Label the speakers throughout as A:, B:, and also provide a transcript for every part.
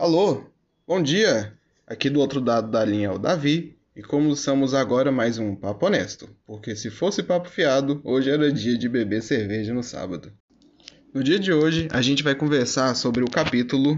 A: Alô, bom dia! Aqui do outro lado da linha é o Davi, e começamos agora mais um Papo Honesto, porque se fosse papo fiado, hoje era dia de beber cerveja no sábado. No dia de hoje, a gente vai conversar sobre o capítulo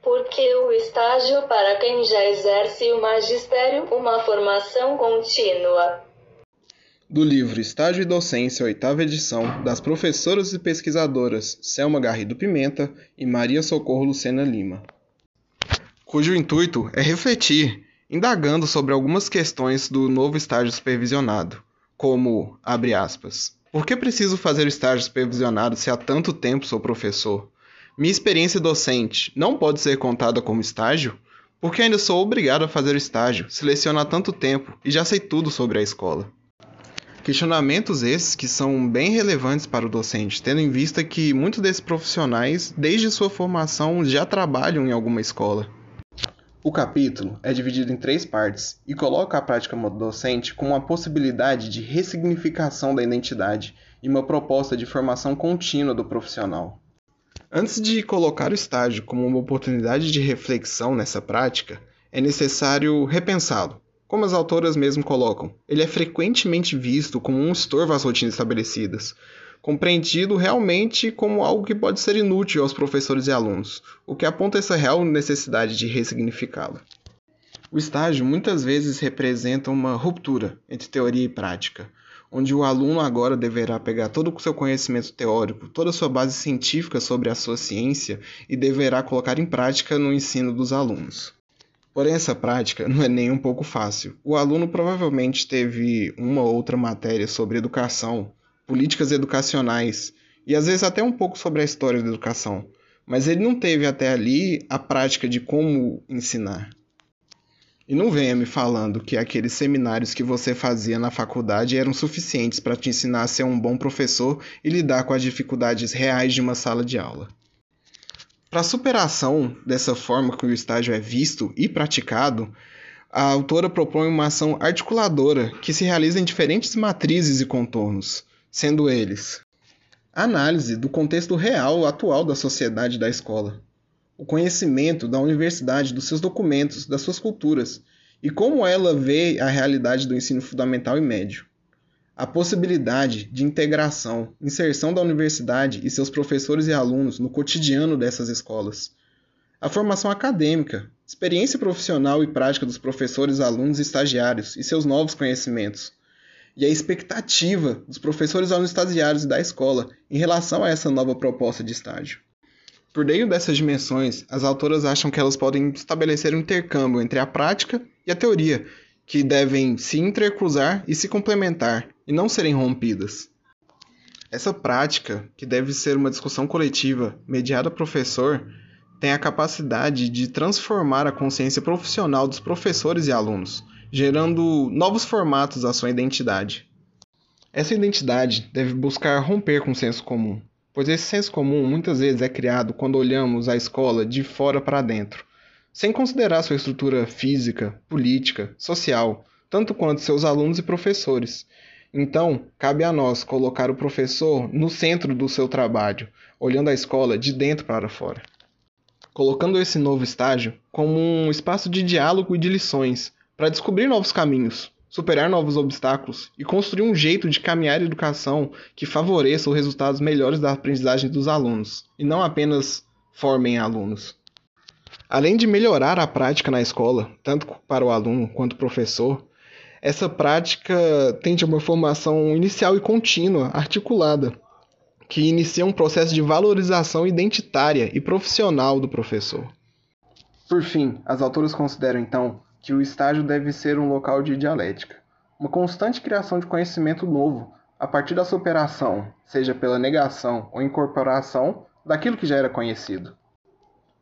B: Porque o estágio para quem já exerce o magistério, uma formação contínua.
A: Do livro Estágio e Docência, oitava edição, das professoras e pesquisadoras Selma Garrido Pimenta e Maria Socorro Lucena Lima, cujo intuito é refletir, indagando sobre algumas questões do novo estágio supervisionado, como, abre aspas, por que preciso fazer o estágio supervisionado se há tanto tempo sou professor? Minha experiência docente não pode ser contada como estágio? Porque ainda sou obrigado a fazer o estágio, seleciono há tanto tempo e já sei tudo sobre a escola. Questionamentos esses que são bem relevantes para o docente, tendo em vista que muitos desses profissionais, desde sua formação, já trabalham em alguma escola. O capítulo é dividido em três partes e coloca a prática docente como uma possibilidade de ressignificação da identidade e uma proposta de formação contínua do profissional. Antes de colocar o estágio como uma oportunidade de reflexão nessa prática, é necessário repensá-lo. Como as autoras mesmo colocam, ele é frequentemente visto como um estorvo às rotinas estabelecidas, compreendido realmente como algo que pode ser inútil aos professores e alunos, o que aponta essa real necessidade de ressignificá-lo. O estágio muitas vezes representa uma ruptura entre teoria e prática, onde o aluno agora deverá pegar todo o seu conhecimento teórico, toda a sua base científica sobre a sua ciência e deverá colocar em prática no ensino dos alunos. Porém, essa prática não é nem um pouco fácil. O aluno provavelmente teve uma ou outra matéria sobre educação, políticas educacionais e às vezes até um pouco sobre a história da educação, mas ele não teve até ali a prática de como ensinar. E não venha me falando que aqueles seminários que você fazia na faculdade eram suficientes para te ensinar a ser um bom professor e lidar com as dificuldades reais de uma sala de aula. Para a superação dessa forma que o estágio é visto e praticado, a autora propõe uma ação articuladora que se realiza em diferentes matrizes e contornos, sendo eles análise do contexto real atual da sociedade da escola, o conhecimento da universidade, dos seus documentos, das suas culturas e como ela vê a realidade do ensino fundamental e médio, a possibilidade de integração, inserção da universidade e seus professores e alunos no cotidiano dessas escolas. A formação acadêmica, experiência profissional e prática dos professores, alunos e estagiários e seus novos conhecimentos. E a expectativa dos professores, alunos e estagiários da escola em relação a essa nova proposta de estágio. Por meio dessas dimensões, as autoras acham que elas podem estabelecer um intercâmbio entre a prática e a teoria, que devem se intercruzar e se complementar, e não serem rompidas. Essa prática, que deve ser uma discussão coletiva mediada professor, tem a capacidade de transformar a consciência profissional dos professores e alunos, gerando novos formatos à sua identidade. Essa identidade deve buscar romper com o senso comum, pois esse senso comum muitas vezes é criado quando olhamos a escola de fora para dentro, sem considerar sua estrutura física, política, social, tanto quanto seus alunos e professores. Então, cabe a nós colocar o professor no centro do seu trabalho, olhando a escola de dentro para fora. Colocando esse novo estágio como um espaço de diálogo e de lições, para descobrir novos caminhos, superar novos obstáculos e construir um jeito de caminhar a educação que favoreça os resultados melhores da aprendizagem dos alunos, e não apenas formem alunos. Além de melhorar a prática na escola, tanto para o aluno quanto o professor, essa prática tende a uma formação inicial e contínua, articulada, que inicia um processo de valorização identitária e profissional do professor. Por fim, as autoras consideram então que o estágio deve ser um local de dialética, uma constante criação de conhecimento novo a partir da superação, seja pela negação ou incorporação daquilo que já era conhecido.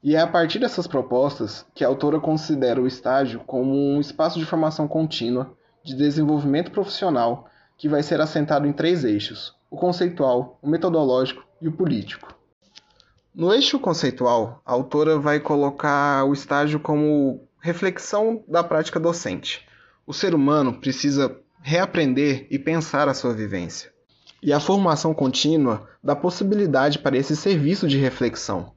A: E é a partir dessas propostas que a autora considera o estágio como um espaço de formação contínua, de desenvolvimento profissional, que vai ser assentado em três eixos: o conceitual, o metodológico e o político. No eixo conceitual, a autora vai colocar o estágio como reflexão da prática docente. O ser humano precisa reaprender e pensar a sua vivência. E a formação contínua dá possibilidade para esse serviço de reflexão.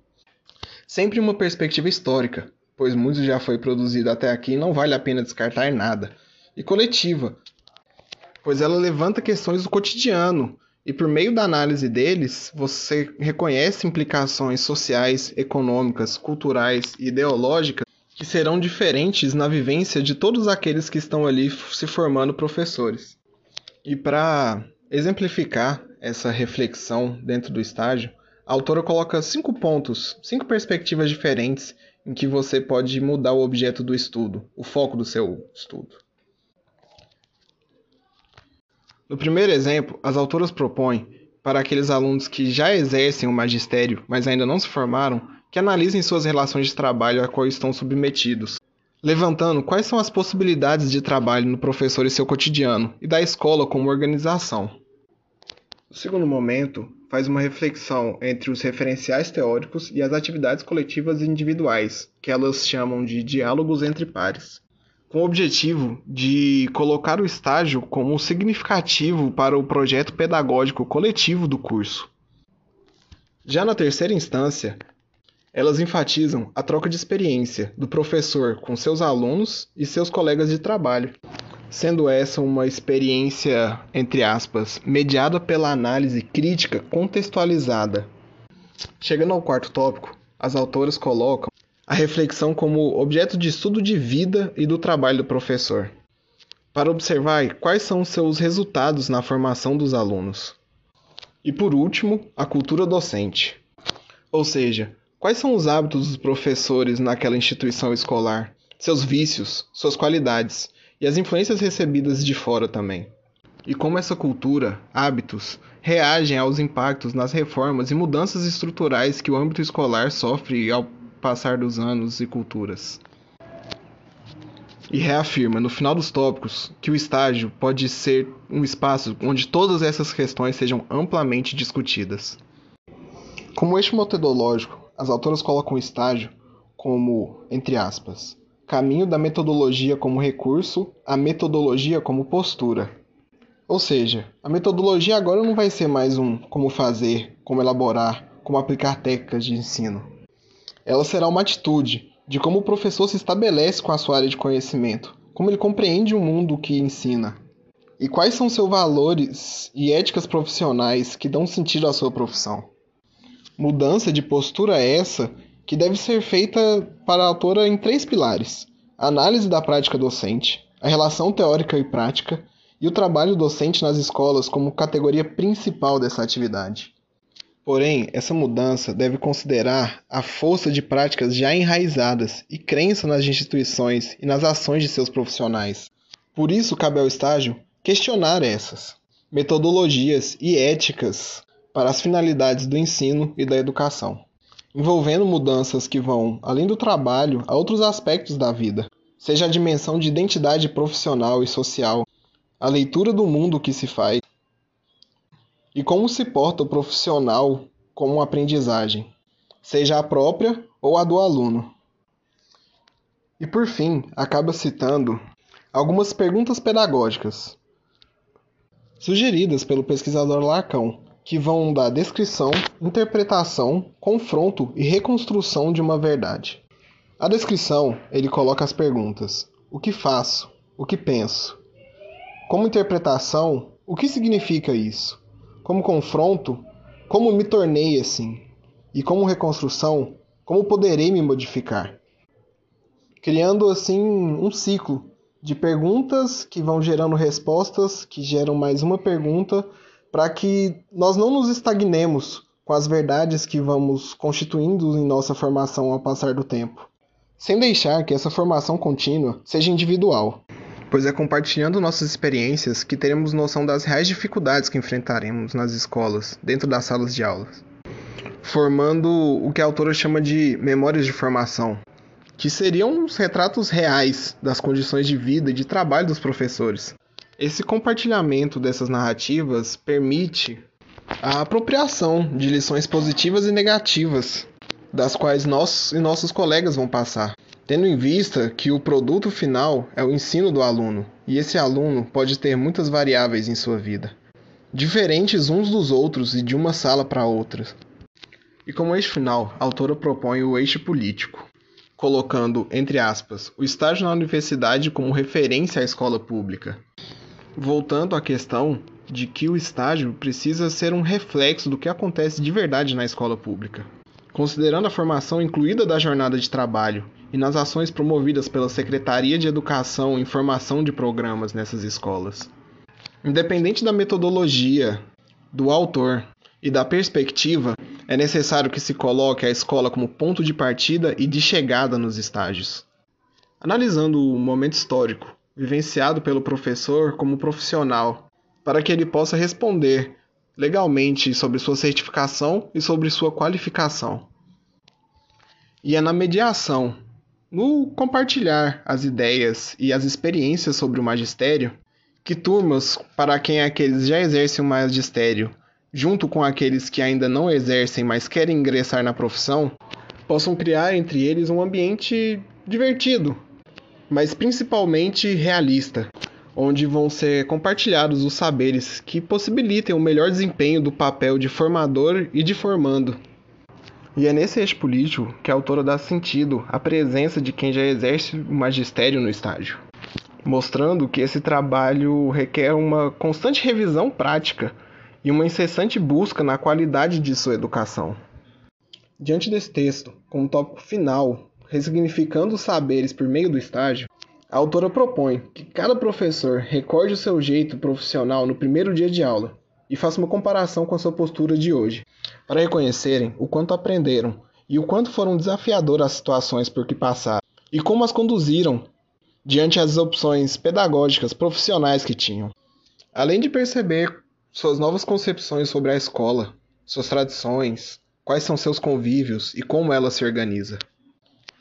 A: sempre uma perspectiva histórica, pois muito já foi produzido até aqui e não vale a pena descartar nada, e coletiva, pois ela levanta questões do cotidiano e por meio da análise deles, você reconhece implicações sociais, econômicas, culturais e ideológicas que serão diferentes na vivência de todos aqueles que estão ali se formando professores. E para exemplificar essa reflexão dentro do estágio, a autora coloca cinco pontos, cinco perspectivas diferentes em que você pode mudar o objeto do estudo, o foco do seu estudo. No primeiro exemplo, as autoras propõem, para aqueles alunos que já exercem o magistério, mas ainda não se formaram, que analisem suas relações de trabalho a qual estão submetidos, levantando quais são as possibilidades de trabalho no professor e seu cotidiano, e da escola como organização. O segundo momento faz uma reflexão entre os referenciais teóricos e as atividades coletivas e individuais, que elas chamam de diálogos entre pares com o objetivo de colocar o estágio como significativo para o projeto pedagógico coletivo do curso. Já na terceira instância, elas enfatizam a troca de experiência do professor com seus alunos e seus colegas de trabalho, sendo essa uma experiência, entre aspas, mediada pela análise crítica contextualizada. Chegando ao quarto tópico, as autoras colocam a reflexão como objeto de estudo de vida e do trabalho do professor, para observar quais são seus resultados na formação dos alunos. E por último, a cultura docente. Ou seja, quais são os hábitos dos professores naquela instituição escolar, seus vícios, suas qualidades e as influências recebidas de fora também. E como essa cultura, hábitos, reagem aos impactos nas reformas e mudanças estruturais que o âmbito escolar sofre ao passar dos anos e culturas. E reafirma, no final dos tópicos, que o estágio pode ser um espaço onde todas essas questões sejam amplamente discutidas. Como eixo metodológico, as autoras colocam o estágio como, entre aspas, caminho da metodologia como recurso, a metodologia como postura. Ou seja, a metodologia agora não vai ser mais um como fazer, como elaborar, como aplicar técnicas de ensino ela será uma atitude de como o professor se estabelece com a sua área de conhecimento, como ele compreende o mundo que ensina, e quais são seus valores e éticas profissionais que dão sentido à sua profissão. Mudança de postura é essa que deve ser feita para a autora em três pilares: análise da prática docente, a relação teórica e prática e o trabalho docente nas escolas como categoria principal dessa atividade. Porém, essa mudança deve considerar a força de práticas já enraizadas e crença nas instituições e nas ações de seus profissionais. Por isso, cabe ao estágio questionar essas metodologias e éticas para as finalidades do ensino e da educação, envolvendo mudanças que vão além do trabalho a outros aspectos da vida, seja a dimensão de identidade profissional e social, a leitura do mundo que se faz e como se porta o profissional com uma aprendizagem, seja a própria ou a do aluno. E por fim, acaba citando algumas perguntas pedagógicas sugeridas pelo pesquisador Larcão, que vão da descrição, interpretação, confronto e reconstrução de uma verdade. A descrição, ele coloca as perguntas: o que faço? O que penso? Como interpretação, o que significa isso? como confronto, como me tornei assim? E como reconstrução, como poderei me modificar? Criando assim um ciclo de perguntas que vão gerando respostas, que geram mais uma pergunta, para que nós não nos estagnemos com as verdades que vamos constituindo em nossa formação ao passar do tempo, sem deixar que essa formação contínua seja individual pois é compartilhando nossas experiências que teremos noção das reais dificuldades que enfrentaremos nas escolas, dentro das salas de aulas, formando o que a autora chama de memórias de formação, que seriam os retratos reais das condições de vida e de trabalho dos professores. Esse compartilhamento dessas narrativas permite a apropriação de lições positivas e negativas, das quais nós e nossos colegas vão passar tendo em vista que o produto final é o ensino do aluno, e esse aluno pode ter muitas variáveis em sua vida, diferentes uns dos outros e de uma sala para outra. E como eixo final, a autora propõe o eixo político, colocando, entre aspas, o estágio na universidade como referência à escola pública. Voltando à questão de que o estágio precisa ser um reflexo do que acontece de verdade na escola pública, considerando a formação incluída da jornada de trabalho e nas ações promovidas pela Secretaria de Educação e Informação de Programas nessas escolas. Independente da metodologia, do autor e da perspectiva, é necessário que se coloque a escola como ponto de partida e de chegada nos estágios. Analisando o momento histórico vivenciado pelo professor como profissional, para que ele possa responder legalmente sobre sua certificação e sobre sua qualificação. E é na mediação, no compartilhar as ideias e as experiências sobre o magistério, que turmas para quem aqueles já exercem o magistério, junto com aqueles que ainda não exercem, mas querem ingressar na profissão, possam criar entre eles um ambiente divertido, mas principalmente realista, onde vão ser compartilhados os saberes que possibilitem o melhor desempenho do papel de formador e de formando. E é nesse eixo político que a autora dá sentido à presença de quem já exerce o magistério no estágio, mostrando que esse trabalho requer uma constante revisão prática e uma incessante busca na qualidade de sua educação. Diante desse texto, como tópico final, ressignificando os saberes por meio do estágio, a autora propõe que cada professor recorde o seu jeito profissional no primeiro dia de aula e faça uma comparação com a sua postura de hoje, para reconhecerem o quanto aprenderam e o quanto foram desafiadoras as situações por que passaram e como as conduziram diante das opções pedagógicas profissionais que tinham. Além de perceber suas novas concepções sobre a escola, suas tradições, quais são seus convívios e como ela se organiza.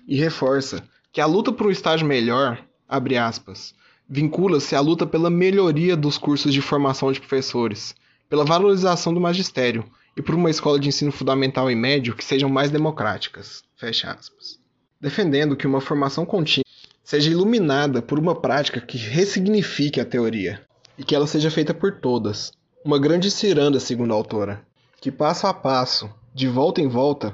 A: E reforça que a luta por um estágio melhor abre aspas, vincula-se à luta pela melhoria dos cursos de formação de professores, pela valorização do magistério e por uma escola de ensino fundamental e médio que sejam mais democráticas, fecha aspas. Defendendo que uma formação contínua seja iluminada por uma prática que ressignifique a teoria e que ela seja feita por todas. Uma grande ciranda, segundo a autora, que passo a passo, de volta em volta,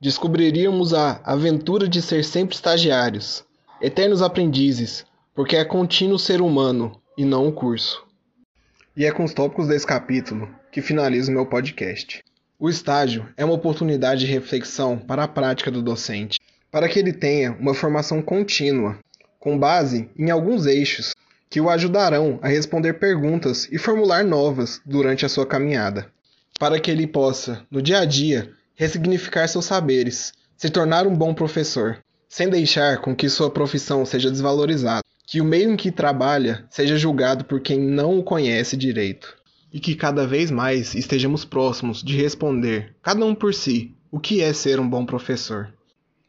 A: descobriríamos a aventura de ser sempre estagiários, eternos aprendizes, porque é contínuo ser humano e não um curso. E é com os tópicos desse capítulo que finalizo meu podcast. O estágio é uma oportunidade de reflexão para a prática do docente, para que ele tenha uma formação contínua, com base em alguns eixos que o ajudarão a responder perguntas e formular novas durante a sua caminhada, para que ele possa, no dia a dia, ressignificar seus saberes, se tornar um bom professor sem deixar com que sua profissão seja desvalorizada, que o meio em que trabalha seja julgado por quem não o conhece direito, e que cada vez mais estejamos próximos de responder, cada um por si, o que é ser um bom professor.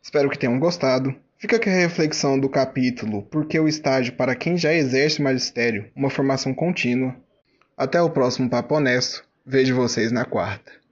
A: Espero que tenham gostado. Fica aqui a reflexão do capítulo Por que o estágio para quem já exerce magistério, uma formação contínua. Até o próximo Papo Honesto. Vejo vocês na quarta.